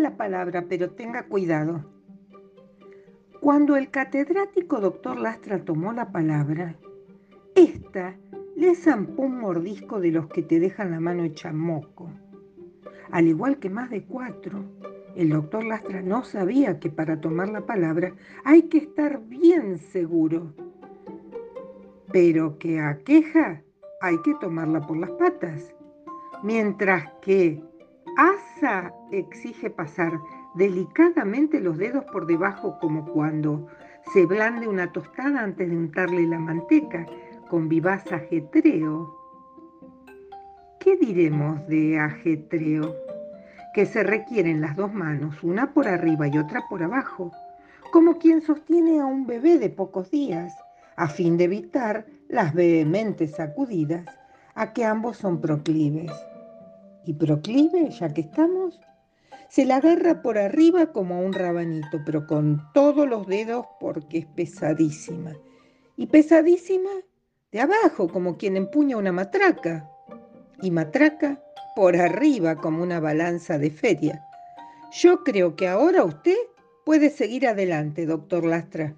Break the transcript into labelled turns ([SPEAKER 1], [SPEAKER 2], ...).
[SPEAKER 1] la palabra, pero tenga cuidado. Cuando el catedrático doctor Lastra tomó la palabra, esta le zampó un mordisco de los que te dejan la mano hecha moco. Al igual que más de cuatro, el doctor Lastra no sabía que para tomar la palabra hay que estar bien seguro, pero que a queja hay que tomarla por las patas, mientras que Asa exige pasar delicadamente los dedos por debajo como cuando se blande una tostada antes de untarle la manteca con vivaz ajetreo. ¿Qué diremos de ajetreo? Que se requieren las dos manos, una por arriba y otra por abajo, como quien sostiene a un bebé de pocos días, a fin de evitar las vehementes sacudidas a que ambos son proclives. Y proclive, ya que estamos, se la agarra por arriba como un rabanito, pero con todos los dedos porque es pesadísima. Y pesadísima de abajo, como quien empuña una matraca, y matraca por arriba como una balanza de feria. Yo creo que ahora usted puede seguir adelante, doctor Lastra.